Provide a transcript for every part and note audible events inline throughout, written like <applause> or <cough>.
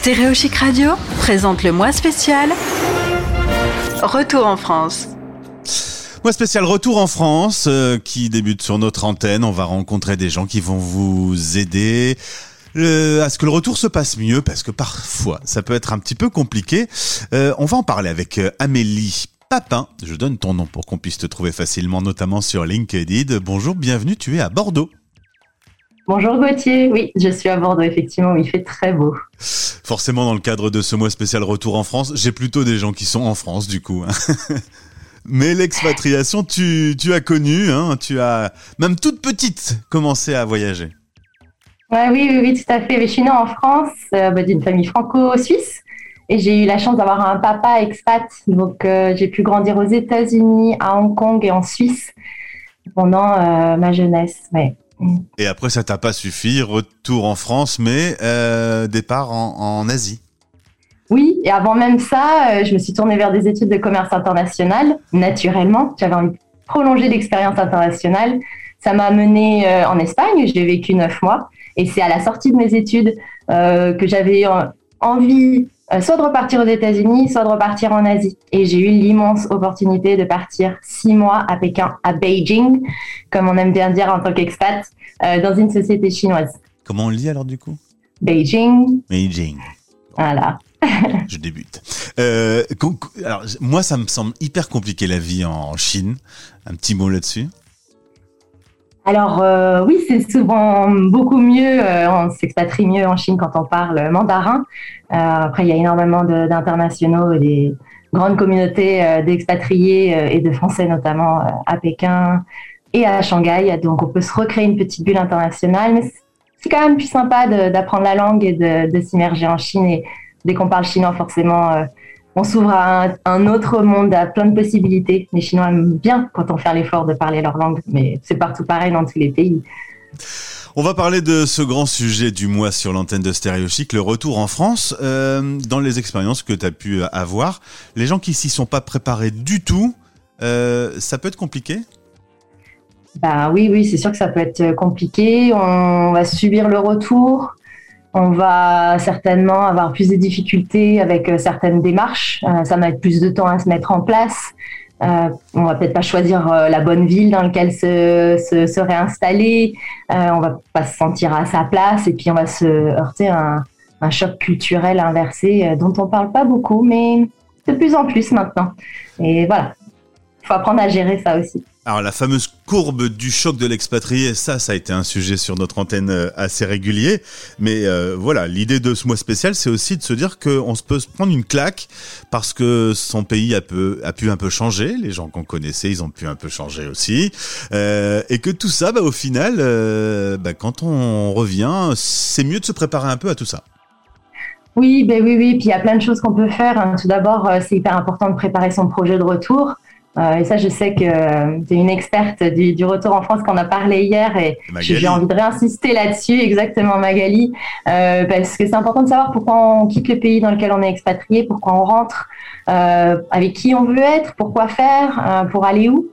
Stéréo Chic Radio présente le mois spécial Retour en France. Mois spécial Retour en France euh, qui débute sur notre antenne. On va rencontrer des gens qui vont vous aider euh, à ce que le retour se passe mieux parce que parfois ça peut être un petit peu compliqué. Euh, on va en parler avec Amélie Papin. Je donne ton nom pour qu'on puisse te trouver facilement, notamment sur LinkedIn. Bonjour, bienvenue, tu es à Bordeaux. Bonjour Gauthier, oui, je suis à Bordeaux, effectivement, il fait très beau. Forcément, dans le cadre de ce mois spécial Retour en France, j'ai plutôt des gens qui sont en France, du coup. hein. <laughs> Mais l'expatriation, tu, tu as connu, hein, tu as même toute petite commencé à voyager. Ouais, oui, oui, oui, tout à fait. Je suis née en France, euh, bah, d'une famille franco-suisse, et j'ai eu la chance d'avoir un papa expat. Donc, euh, j'ai pu grandir aux États-Unis, à Hong Kong et en Suisse pendant euh, ma jeunesse. Ouais. Et après, ça t'a pas suffi, retour en France, mais euh, départ en, Asie. Oui, et avant même ça, euh, je me suis tournée vers des études de commerce international, naturellement. J'avais envie de prolonger l'expérience internationale. Ça m'a amenée euh, en Espagne, j'ai vécu neuf mois. Et c'est à la sortie de mes études que j'avais envie soit de repartir aux États-Unis, soit de repartir en Asie. Et j'ai eu l'immense opportunité de partir six mois à Pékin, à Beijing, comme on aime bien dire en tant qu'expat, euh, dans une société chinoise. Comment on le lit alors du coup? Beijing, Beijing. voilà. <laughs> Je débute. Euh, alors, moi, ça me semble hyper compliqué la vie en Chine. Un petit mot là-dessus? Alors euh, oui, c'est souvent beaucoup mieux, euh, on s'expatrie mieux en Chine quand on parle mandarin. Euh, après, il y a énormément d'internationaux et des grandes communautés euh, d'expatriés euh, et de Français notamment euh, à Pékin et à Shanghai. Donc on peut se recréer une petite bulle internationale, mais c'est quand même plus sympa d'apprendre la langue et de, de s'immerger en Chine. Et dès qu'on parle chinois, forcément, on s'ouvre à un, un autre monde, à plein de possibilités. Les Chinois aiment bien quand on fait l'effort de parler leur langue, mais c'est partout pareil dans tous les pays. On va parler de ce grand sujet du mois sur l'antenne de Stéréo Chic, le retour en France. Euh, dans les expériences que tu as pu avoir, les gens qui s'y sont pas préparés du tout, euh, ça peut être compliqué? Bah oui, oui, c'est sûr que ça peut être compliqué. On va subir le retour. On va certainement avoir plus de difficultés avec euh, certaines démarches. Euh, ça va mettre plus de temps à se mettre en place. Euh, on va peut-être pas choisir euh, la bonne ville dans laquelle se, se, se réinstaller. Euh, on va pas se sentir à sa place et puis on va se heurter à un, un choc culturel inversé dont on parle pas beaucoup, mais de plus en plus maintenant. Et voilà, faut apprendre à gérer ça aussi. Alors la fameuse courbe du choc de l'expatrié, ça, ça a été un sujet sur notre antenne euh, assez régulier. Mais euh, voilà, l'idée de ce mois spécial, c'est aussi de se dire qu'on se peut se prendre une claque parce que son pays a pu un peu changer. Les gens qu'on connaissait, ils ont pu un peu changer aussi. Euh, et que tout ça, bah, au final, euh, bah, quand on revient, c'est mieux de se préparer un peu à tout ça. Oui, ben oui, oui. Puis il y a plein de choses qu'on peut faire. hein. Tout d'abord, euh, c'est hyper important de préparer son projet de retour. Euh, et ça, je sais que tu es une experte du, du retour en France qu'on a parlé hier et j'ai envie de réinsister là-dessus, exactement Magali, euh, parce que c'est important de savoir pourquoi on quitte le pays dans lequel on est expatrié, pourquoi on rentre, euh, avec qui on veut être, pourquoi faire, euh, pour aller où.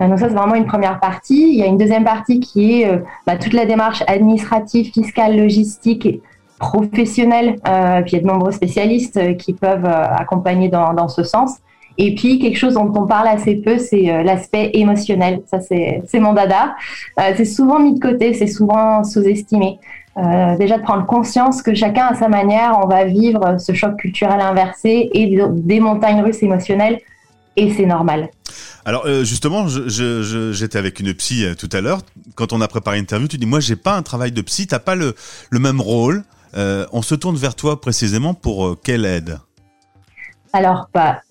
Euh, Donc ça, c'est vraiment une première partie. Il y a une deuxième partie qui est euh, bah, toute la démarche administrative, fiscale, logistique et professionnelle. Euh, puis il y a de nombreux spécialistes euh, qui peuvent euh, accompagner dans, dans ce sens. Et puis quelque chose dont on parle assez peu, c'est euh, l'aspect émotionnel. Ça, c'est mon dada. Euh, c'est souvent mis de côté, c'est souvent sous-estimé. Euh, déjà de prendre conscience que chacun à sa manière, on va vivre ce choc culturel inversé et des- montagnes russes émotionnelles, et c'est normal. Alors euh, justement, j'étais avec une psy tout à l'heure. Quand on a préparé l'interview, tu dis moi j'ai pas un travail de psy, t'as pas le, le même rôle. On se tourne vers toi précisément pour quelle aide? Alors, bah,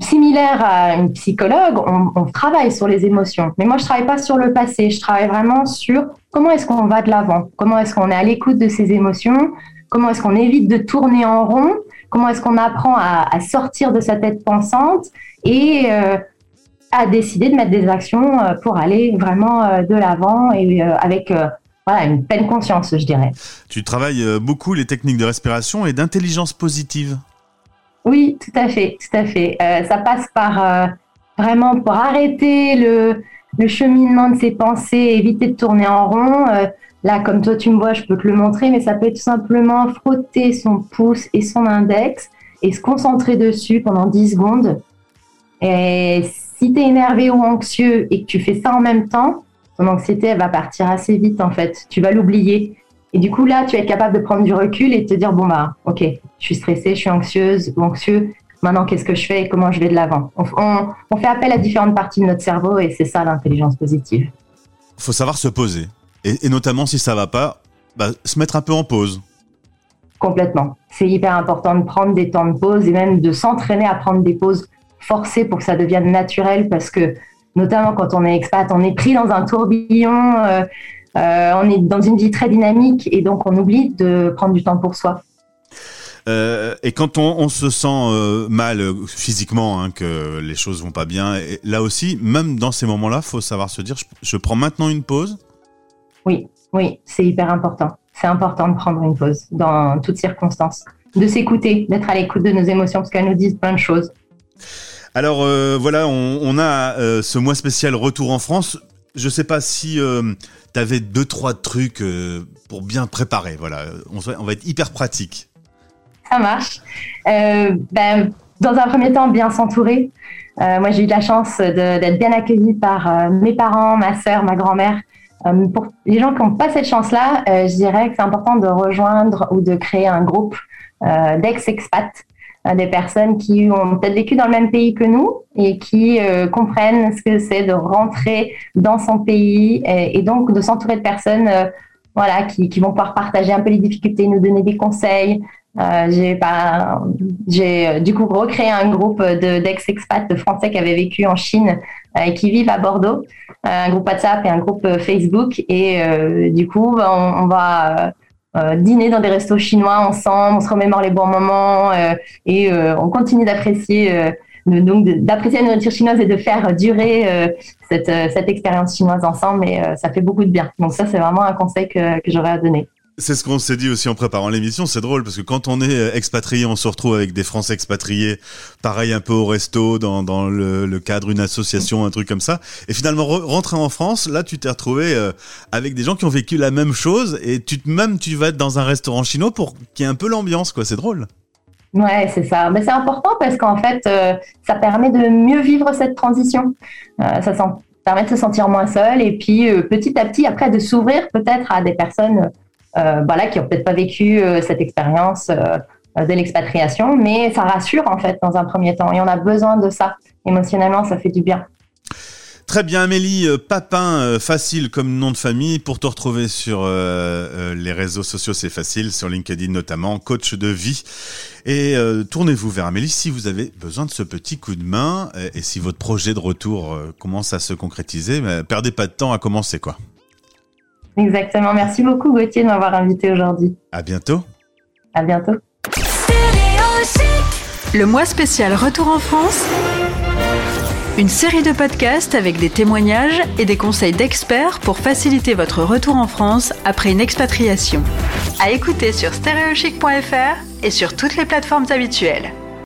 similaire à une psychologue, on, on travaille sur les émotions. Mais moi, je travaille pas sur le passé. Je travaille vraiment sur comment est-ce qu'on va de l'avant, comment est-ce qu'on est à l'écoute de ses émotions, comment est-ce qu'on évite de tourner en rond, comment est-ce qu'on apprend à, sortir de sa tête pensante et euh, à décider de mettre des actions euh, pour aller vraiment euh, de l'avant et avec voilà, une pleine conscience, je dirais. Tu travailles beaucoup les techniques de respiration et d'intelligence positive. Oui, tout à fait, tout à fait. Euh, ça passe par euh, vraiment pour arrêter le, le cheminement de ses pensées, éviter de tourner en rond, euh, Là, comme toi, tu me vois, je peux te le montrer, mais ça peut être tout simplement frotter son pouce et son index et se concentrer dessus pendant 10 secondes. Et si tu es énervé ou anxieux et que tu fais ça en même temps, ton anxiété, elle va partir assez vite, en fait. Tu vas l'oublier. Et du coup, là, tu vas être capable de prendre du recul et de te dire, bon, bah, ok, je suis stressée, je suis anxieuse ou anxieux. Maintenant, qu'est-ce que je fais et comment je vais de l'avant? On, on, fait appel à différentes parties de notre cerveau et c'est ça l'intelligence positive. Il faut savoir se poser. Et, notamment, si ça va pas, bah, se mettre un peu en pause. Complètement. C'est hyper important de prendre des temps de pause et même de s'entraîner à prendre des pauses forcées pour que ça devienne naturel parce que, notamment quand on est expat, on est pris dans un tourbillon. Euh, euh, on est dans une vie très dynamique et donc on oublie de prendre du temps pour soi. Euh, et quand on, se sent euh, mal physiquement, hein, que les choses vont pas bien, là aussi, même dans ces moments-là, faut savoir se dire, je, prends maintenant une pause. Oui, oui, c'est hyper important. C'est important de prendre une pause dans toutes circonstances, de s'écouter, d'être à l'écoute de nos émotions parce qu'elles nous disent plein de choses. Alors voilà, on, a ce mois spécial retour en France. Je sais pas si tu avais deux, trois trucs euh, pour bien préparer. Voilà, on, va être hyper pratique. Ça marche. Euh, ben, dans un premier temps, bien s'entourer. Euh, moi, j'ai eu la chance d'être bien accueillie par mes parents, ma sœur, ma grand-mère. pour les gens qui n'ont pas cette chance-là, je dirais que c'est important de rejoindre ou de créer un groupe d'ex-expats des personnes qui ont peut-être vécu dans le même pays que nous et qui euh, comprennent ce que c'est de rentrer dans son pays et, donc de s'entourer de personnes euh, voilà, qui, qui, vont pouvoir partager un peu les difficultés, nous donner des conseils. Euh, j'ai pas, j'ai euh, du coup recréé un groupe de, d'ex-expats de Français qui avaient vécu en Chine et qui vivent à Bordeaux, un groupe WhatsApp et un groupe Facebook. Et du coup, on, on va euh, dîner dans des restos chinois ensemble, on se remémore les bons moments euh, et euh, on continue d'apprécier donc d'apprécier la nourriture chinoise et de faire durer cette, cette expérience chinoise ensemble. Et ça fait beaucoup de bien. Donc ça, c'est vraiment un conseil que, que j'aurais à donner. C'est ce qu'on s'est dit aussi en préparant l'émission. C'est drôle parce que quand on est euh, expatrié, on se retrouve avec des Français expatriés, pareil un peu au resto, dans, le, cadre d'une association, un truc comme ça. Et finalement, rentrer en France, là, tu t'es retrouvé euh, avec des gens qui ont vécu la même chose et tu même tu vas être dans un restaurant chinois pour qu'il y ait un peu l'ambiance, quoi. C'est drôle. Ouais, c'est ça. Mais c'est important parce qu'en fait, euh, ça permet de mieux vivre cette transition. ça permet de se sentir moins seul et puis petit à petit, après, de s'ouvrir peut-être à des personnes voilà, qui n'ont peut-être pas vécu euh, cette expérience euh, de l'expatriation, mais ça rassure en fait dans un premier temps. Et on a besoin de ça. Émotionnellement, ça fait du bien. Très bien, Amélie, Papin, facile comme nom de famille. Pour te retrouver sur les réseaux sociaux, c'est facile, sur LinkedIn notamment, coach de vie. Et tournez-vous vers Amélie si vous avez besoin de ce petit coup de main et si votre projet de retour commence à se concrétiser. Mais perdez pas de temps à commencer, quoi. Exactement. Merci beaucoup Gauthier de m'avoir invité aujourd'hui. À bientôt. À bientôt. Le mois spécial Retour en France. Une série de podcasts avec des témoignages et des conseils d'experts pour faciliter votre retour en France après une expatriation. À écouter sur stereochic.fr et sur toutes les plateformes habituelles.